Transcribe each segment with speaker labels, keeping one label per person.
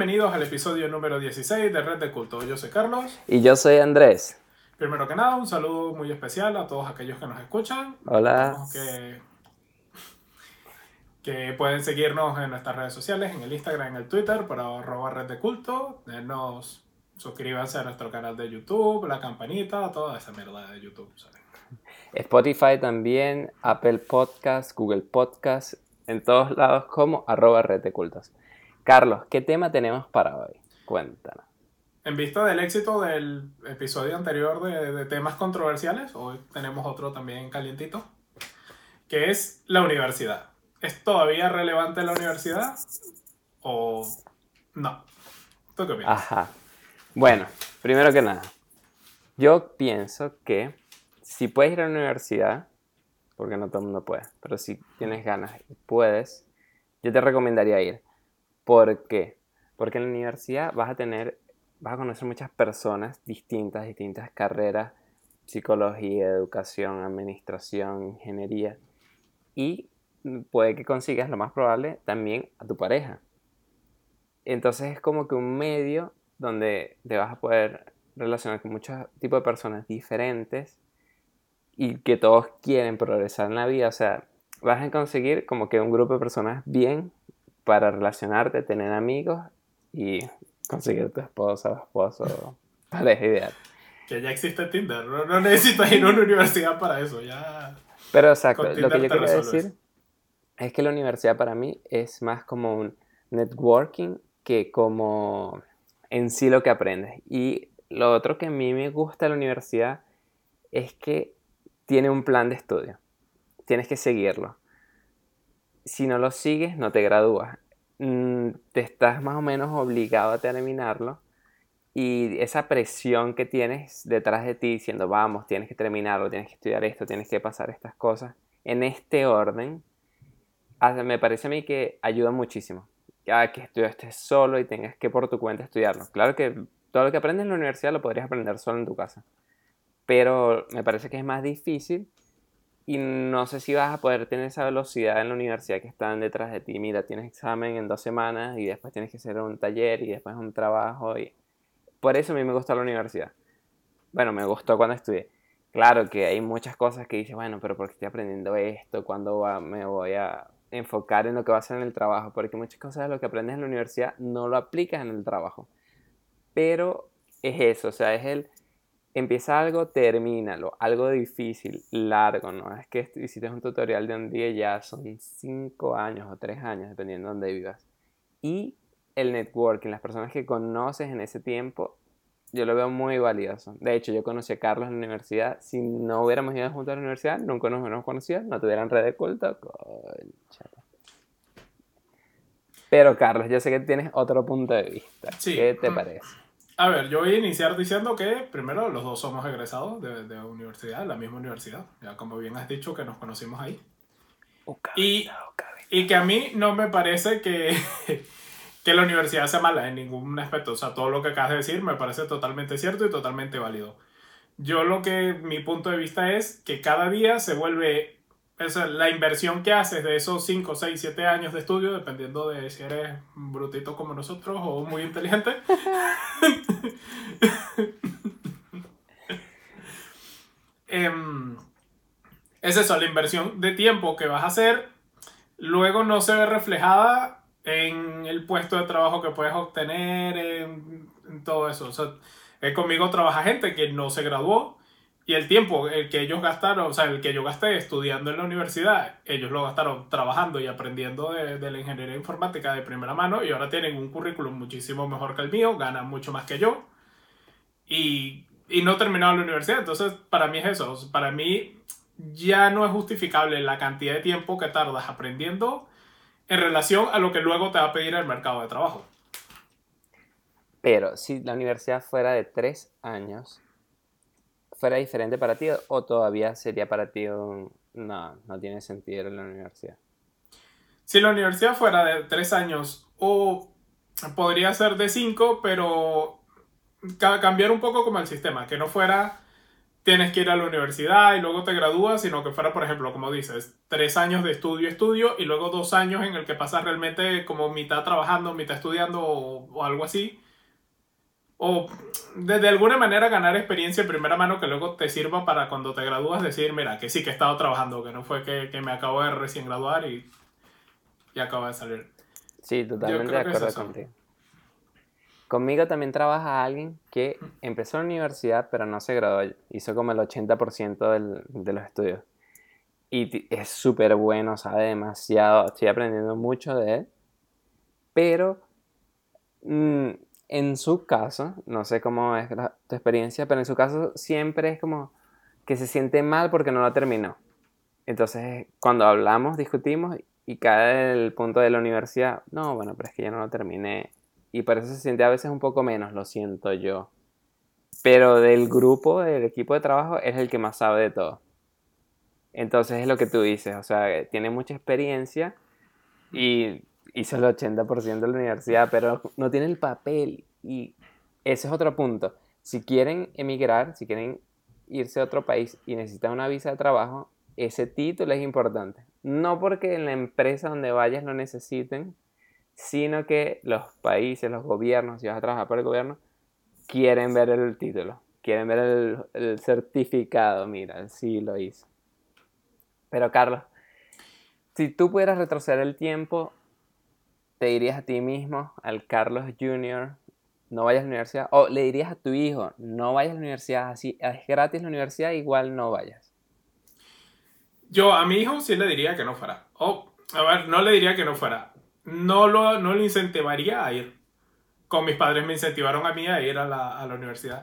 Speaker 1: Bienvenidos al episodio número 16 de Red de Culto. Yo soy Carlos.
Speaker 2: Y yo soy Andrés.
Speaker 1: Primero que nada, un saludo muy especial a todos aquellos que nos escuchan.
Speaker 2: Hola.
Speaker 1: Que, que pueden seguirnos en nuestras redes sociales, en el Instagram, en el Twitter, para arroba Red de Culto. Nos suscríbanse a nuestro canal de YouTube, la campanita, toda esa mierda de YouTube.
Speaker 2: Spotify también, Apple Podcast, Google Podcast, en todos lados como arroba Red de Cultos. Carlos, ¿qué tema tenemos para hoy? Cuéntanos.
Speaker 1: En vista del éxito del episodio anterior de, temas controversiales, hoy tenemos otro también calientito, que es la universidad. ¿Es todavía relevante la universidad o no? ¿Tú qué opinas?
Speaker 2: Ajá. Bueno, primero que nada, yo pienso que si puedes ir a la universidad, porque no todo el mundo puede, pero si tienes ganas y puedes, yo te recomendaría ir. ¿Por qué? Porque en la universidad vas a tener, vas a conocer muchas personas distintas, distintas carreras, psicología, educación, administración, ingeniería, y puede que consigas lo más probable también a tu pareja. Entonces es como que un medio donde te vas a poder relacionar con muchos tipos de personas diferentes y que todos quieren progresar en la vida. O sea, vas a conseguir como que un grupo de personas bien para relacionarte, tener amigos y conseguir tu esposa o esposo, pareja ideal.
Speaker 1: Que ya existe Tinder, no, necesitas ir a una universidad para eso, ya.
Speaker 2: Pero exacto, lo que yo quiero decir es que la universidad para mí es más como un networking que como en sí lo que aprendes. Y lo otro que a mí me gusta de la universidad es que tiene un plan de estudio. Tienes que seguirlo si no lo sigues, no te gradúas. Mm, te estás más o menos obligado a terminarlo y esa presión que tienes detrás de ti diciendo, vamos, tienes que terminarlo, tienes que estudiar esto, tienes que pasar estas cosas, en este orden, me parece a mí que ayuda muchísimo. Que estés solo y tengas que por tu cuenta estudiarlo. Claro que todo lo que aprendes en la universidad lo podrías aprender solo en tu casa. Pero me parece que es más difícil y no sé si vas a poder tener esa velocidad en la universidad que están detrás de ti. Mira, tienes examen en dos semanas y después tienes que hacer un taller y después un trabajo. Y... Por eso a mí me gusta la universidad. Bueno, me gustó cuando estudié. Claro que hay muchas cosas que dices, bueno, pero ¿por qué estoy aprendiendo esto? ¿Cuándo me voy a enfocar en lo que va a hacer en el trabajo? Porque muchas cosas de lo que aprendes en la universidad no lo aplicas en el trabajo. Pero es eso, o sea, es el empieza algo, termínalo. Algo difícil, largo, ¿no? Es que hiciste un tutorial de un día ya son 5 años o 3 años, dependiendo de dónde vivas. Y el networking, las personas que conoces en ese tiempo, yo lo veo muy valioso. De hecho, yo conocí a Carlos en la universidad. Si no hubiéramos ido juntos a la universidad, nunca nos hubiéramos conocido, no tuvieran red de culto. Pero Carlos, yo sé que tienes otro punto de vista. ¿Qué te mm. parece?
Speaker 1: A ver, yo voy a iniciar diciendo que primero los dos somos egresados de, de universidad, la misma universidad. Ya como bien has dicho que nos conocimos ahí. y, y que a mí no me parece que, que la universidad sea mala en ningún aspecto. O sea, todo lo que acabas de decir me parece totalmente cierto y totalmente válido. Yo lo que mi punto de vista es que cada día se vuelve la inversión que haces de esos 5, 6, 7 años de estudio, dependiendo de si eres brutito como nosotros o muy inteligente, em, es eso, la inversión de tiempo que vas a hacer, luego no se ve reflejada en el puesto de trabajo que puedes obtener, en, todo eso. O sea, conmigo trabaja gente que no se graduó, y el tiempo el que ellos gastaron, o sea, el que yo gasté estudiando en la universidad, ellos lo gastaron trabajando y aprendiendo de, de, la ingeniería informática de primera mano y ahora tienen un currículum muchísimo mejor que el mío, ganan mucho más que yo y, y no terminaron la universidad. Entonces, para mí es eso. Para mí ya no es justificable la cantidad de tiempo que tardas aprendiendo en relación a lo que luego te va a pedir el mercado de trabajo.
Speaker 2: Pero si la universidad fuera de tres años, fuera diferente para ti o todavía sería para ti un... No, no tiene sentido en la universidad?
Speaker 1: Si la universidad fuera de tres años o podría ser de cinco, pero cambiar un poco como el sistema, que no fuera tienes que ir a la universidad y luego te gradúas, sino que fuera, por ejemplo, como dices, tres años de estudio, estudio y luego dos años en el que pasas realmente como mitad trabajando, mitad estudiando o, algo así. O de, alguna manera ganar experiencia en primera mano que luego te sirva para cuando te gradúas decir, mira, que sí que he estado trabajando, que no fue que, que me acabo de recién graduar y, y acabo de salir.
Speaker 2: Sí, totalmente de acuerdo contigo. Conmigo también trabaja alguien que empezó la universidad pero no se graduó. Hizo como el 80% del, de los estudios. Y es súper bueno, sabe demasiado. Estoy aprendiendo mucho de él. Pero mm, en su caso, no sé cómo es tu experiencia, pero en su caso siempre es como que se siente mal porque no lo terminó. Entonces, cuando hablamos, discutimos y cae el punto de la universidad, no, bueno, pero es que ya no lo terminé y por eso se siente a veces un poco menos, lo siento yo. Pero del grupo, del equipo de trabajo, es el que más sabe de todo. Entonces es lo que tú dices, o sea, tiene mucha experiencia y hizo el 80% de la universidad, pero no tiene el papel. Y ese es otro punto. Si quieren emigrar, si quieren irse a otro país y necesitan una visa de trabajo, ese título es importante. No porque en la empresa donde vayas lo necesiten, sino que los países, los gobiernos, si vas a trabajar por el gobierno, quieren ver el título, quieren ver el, certificado, mira, sí lo hizo. Pero Carlos, si tú pudieras retroceder el tiempo, te dirías a ti mismo, al Carlos Jr., no vayas a la universidad, o le dirías a tu hijo, no vayas a la universidad, así es gratis la universidad, igual no vayas.
Speaker 1: Yo a mi hijo sí le diría que no fuera. O, a ver, no le diría que no fuera no lo, no lo incentivaría a ir. Con mis padres me incentivaron a mí a ir a la, a la universidad.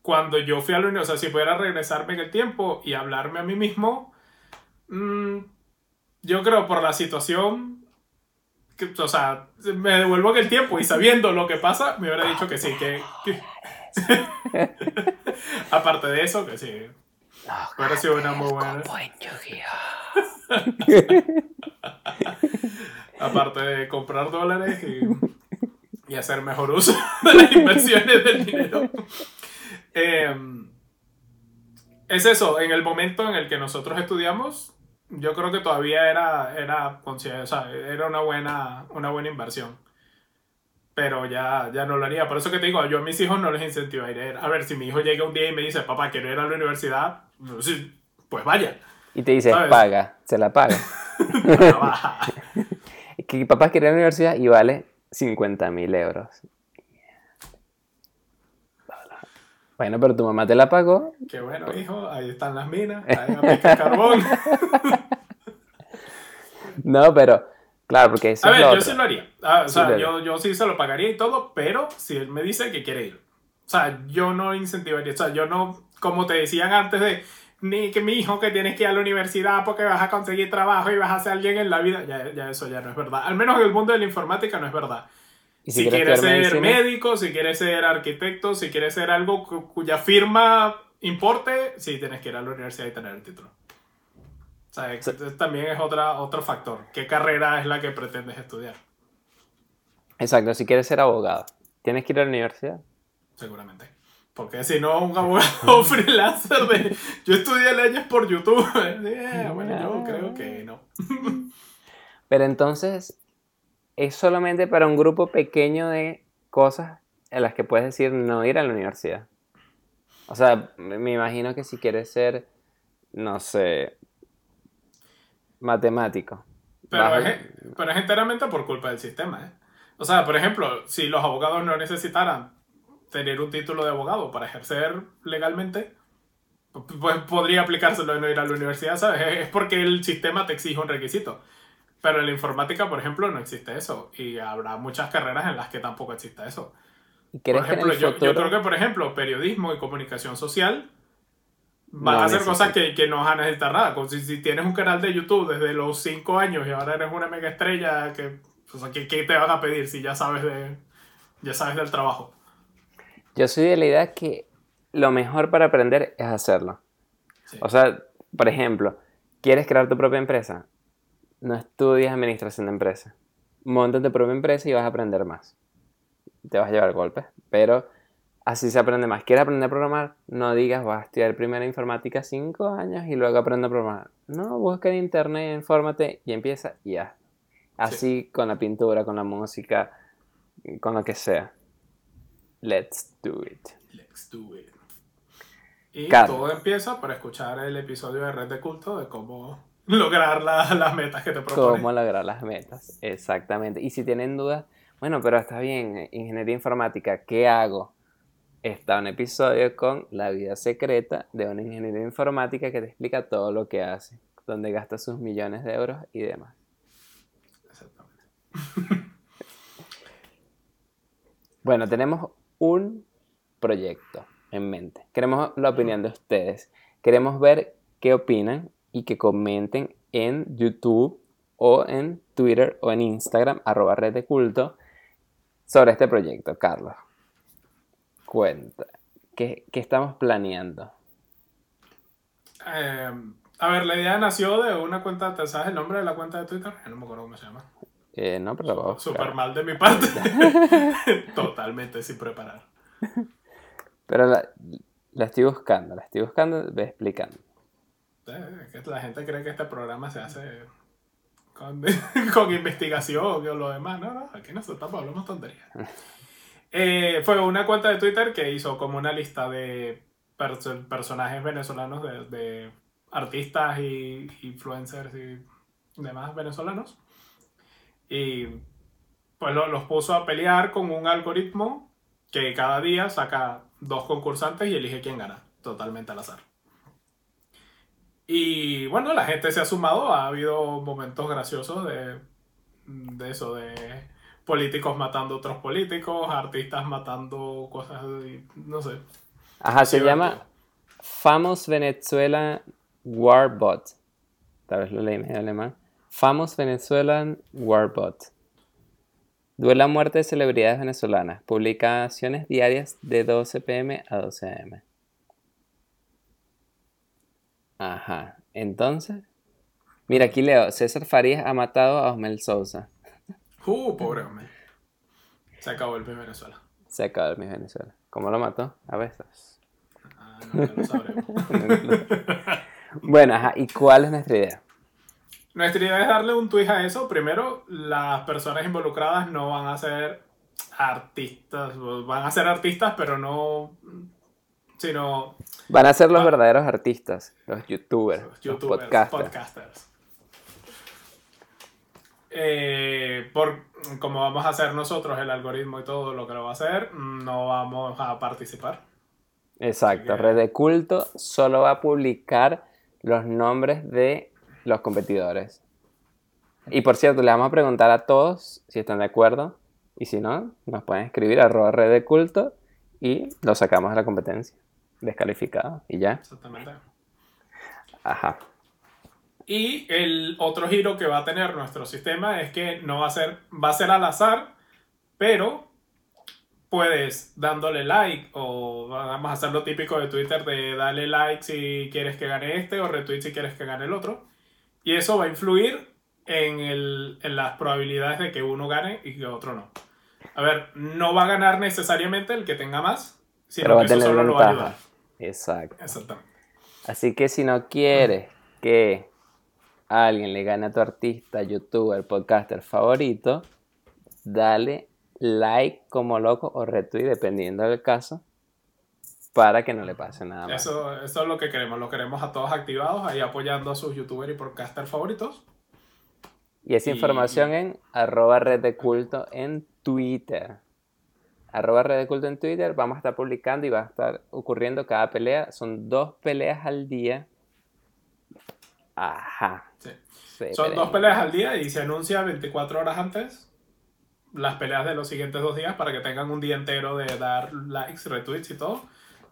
Speaker 1: Cuando yo fui a la universidad, o sea, si pudiera regresarme en el tiempo y hablarme a mí mismo, mm, yo creo por la situación, que, o sea, me devuelvo en el tiempo y sabiendo lo que pasa, me hubiera dicho que sí, que... Aparte de eso, que sí. Hubiera sido una muy buena... aparte de comprar dólares y, hacer mejor uso de las inversiones del dinero. Em, es eso, en el momento en el que nosotros estudiamos, yo creo que todavía era, era, o sea, era una, buena, una buena inversión. Pero ya, ya no lo haría. Por eso que te digo, yo a mis hijos no les incentivo a ir. A ver, si mi hijo llega un día y me dice, papá, quiero ir a la universidad, pues vaya.
Speaker 2: Y te dice, paga, se la paga. que papá quería la universidad y vale 50 mil euros. Bueno, pero tu mamá te la pagó.
Speaker 1: Qué bueno, hijo. Ahí están las minas. Ahí aplica carbón.
Speaker 2: no, pero claro, porque
Speaker 1: eso A ver, yo sí lo haría. Ah, o sea, yo, yo, sí se lo pagaría y todo, pero si él me dice que quiere ir. O sea, yo no incentivaría. O sea, yo no, como te decían antes de ni que mi hijo que tienes que ir a la universidad porque vas a conseguir trabajo y vas a ser alguien en la vida, ya, ya eso ya no es verdad. Al menos en el mundo de la informática no es verdad. si, quieres, ser médico, si quieres ser arquitecto, si quieres ser algo cuya firma importe, sí tienes que ir a la universidad y tener el título. O sea, también es otra, otro factor. ¿Qué carrera es la que pretendes estudiar?
Speaker 2: Exacto, si quieres ser abogado, ¿tienes que ir a la universidad?
Speaker 1: Seguramente. Porque si no, un abogado freelancer de yo estudié leyes por YouTube. Eh, bueno, yo creo que no.
Speaker 2: Pero entonces, es solamente para un grupo pequeño de cosas en las que puedes decir no ir a la universidad. O sea, me imagino que si quieres ser, no sé, matemático.
Speaker 1: Pero, es, pero es enteramente por culpa del sistema. ¿eh? O sea, por ejemplo, si los abogados no necesitaran tener un título de abogado para ejercer legalmente, pues podría aplicárselo de no ir a la universidad, ¿sabes? Es porque el sistema te exige un requisito. Pero en la informática, por ejemplo, no existe eso. Y habrá muchas carreras en las que tampoco existe eso. por ejemplo, yo, creo que, por ejemplo, periodismo y comunicación social van a ser cosas que, que, no vas a necesitar nada. Si, si, tienes un canal de YouTube desde los 5 años y ahora eres una mega estrella, que, ¿qué, ¿qué, te van a pedir si ya sabes, de, ya sabes del trabajo?
Speaker 2: Yo soy de la idea que lo mejor para aprender es hacerlo. O sea, por ejemplo, ¿quieres crear tu propia empresa? No estudias administración de empresas. Monta tu propia empresa y vas a aprender más. Te vas a llevar golpes, pero Así se aprende más. ¿Quieres aprender a programar? No digas, vas a estudiar primero informática cinco años y luego aprende a programar. No, busca en internet, infórmate y empieza y ya. Así con la pintura, con la música, con lo que sea. Let's do it.
Speaker 1: Let's do it. Y todo empieza por escuchar el episodio de Red de Culto de cómo lograr las metas que te propones.
Speaker 2: Cómo lograr las metas, exactamente. Y si tienen dudas, bueno, pero está bien, ingeniería informática, ¿qué hago? Está un episodio con La vida secreta de un ingeniero informática que te explica todo lo que hace, donde gasta sus millones de euros y demás. Exactamente. bueno, tenemos un proyecto en mente. Queremos la opinión de ustedes. Queremos ver qué opinan y que comenten en YouTube o en Twitter o en Instagram, arroba red de culto, sobre este proyecto, Carlos cuenta? ¿Qué, estamos planeando?
Speaker 1: Em, a ver, la idea nació de una cuenta, ¿te sabes el nombre de la cuenta de Twitter? No me acuerdo cómo se llama.
Speaker 2: Eh, no, pero
Speaker 1: Súper mal de mi parte. Totalmente sin preparar.
Speaker 2: Pero la, estoy buscando, la estoy buscando, ve explicando.
Speaker 1: Eh, la gente cree que este programa se hace con, con investigación o lo demás. No, no, aquí nosotros hablamos tonterías. Eh, fue una cuenta de Twitter que hizo como una lista de personajes venezolanos, de, artistas y influencers y demás venezolanos. Y pues los puso a pelear con un algoritmo que cada día saca dos concursantes y elige quién gana, totalmente al azar. Y bueno, la gente se ha sumado, ha habido momentos graciosos de, de eso, de políticos matando otros políticos, artistas matando cosas, no sé.
Speaker 2: Ajá, se llama Famous Venezuelan Warbot. Tal vez lo leí medio alemán. Famous Venezuelan Warbot. Duela muerte de celebridades venezolanas. Publicaciones diarias de 12 pm a 12 am. Ajá. Entonces. Mira, aquí leo. César Farías ha matado a Osmel Sousa.
Speaker 1: Uh, pobre hombre. Se acabó el Miss Venezuela.
Speaker 2: Se acabó el Miss Venezuela. ¿Cómo lo mató? A veces.
Speaker 1: Ah, no, lo sabremos.
Speaker 2: bueno, ajá. ¿Y cuál es nuestra idea?
Speaker 1: Nuestra idea es darle un twist a eso. Primero, las personas involucradas no van a ser artistas. Van a ser artistas, pero no. Sino.
Speaker 2: Van a ser los verdaderos artistas. Los youtubers. Los, youtubers, los podcasters.
Speaker 1: Eh, por como vamos a hacer nosotros el algoritmo y todo lo que lo va a hacer, no vamos a participar.
Speaker 2: Exacto, Red de Culto solo va a publicar los nombres de los competidores. Y por cierto, le vamos a preguntar a todos si están de acuerdo. Y si no, nos pueden escribir a red de culto y lo sacamos de la competencia. Descalificado y ya.
Speaker 1: Exactamente.
Speaker 2: Ajá.
Speaker 1: Y el otro giro que va a tener nuestro sistema es que no va a ser, va a ser al azar, pero puedes dándole like o vamos a hacer lo típico de Twitter de darle like si quieres que gane este o retweet si quieres que gane el otro. Y eso va a influir en, el, en las probabilidades de que uno gane y que otro no. A ver, no va a ganar necesariamente el que tenga más, sino que eso solo lo va a ayudar.
Speaker 2: Exacto.
Speaker 1: Exactamente.
Speaker 2: Así que si no quieres que alguien le gana a tu artista, youtuber, podcaster favorito, dale like como loco o retweet, dependiendo del caso, para que no le pase nada
Speaker 1: más. Eso, eso es lo que queremos, lo queremos a todos activados, ahí apoyando a sus youtubers y podcaster favoritos.
Speaker 2: Y esa información en arroba red de culto en Twitter. Arroba red de culto en Twitter, vamos a estar publicando y va a estar ocurriendo cada pelea. Son dos peleas al día Ajá.
Speaker 1: Son dos peleas al día y se anuncia 24 horas antes las peleas de los siguientes dos días para que tengan un día entero de dar likes, retweets y todo.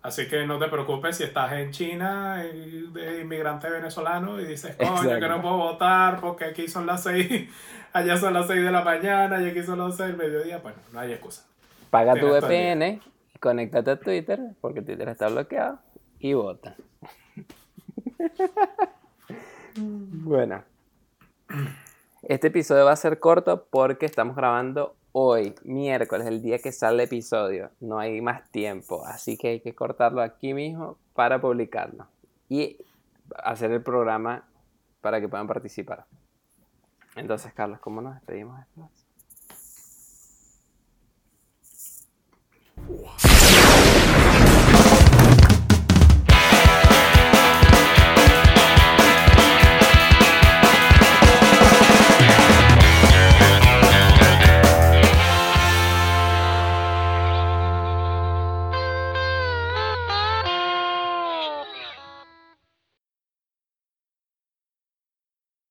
Speaker 1: Así que no te preocupes si estás en China de inmigrante venezolano y dices, coño, que no puedo votar porque aquí son las 6, allá son las 6 de la mañana y aquí son las 6 del mediodía. Bueno, no hay excusa.
Speaker 2: Paga tu VPN conéctate a Twitter porque Twitter está bloqueado y vota. Bueno, este episodio va a ser corto porque estamos grabando hoy, miércoles, el día que sale el episodio. No hay más tiempo, así que hay que cortarlo aquí mismo para publicarlo y hacer el programa para que puedan participar. Entonces, Carlos, ¿cómo nos despedimos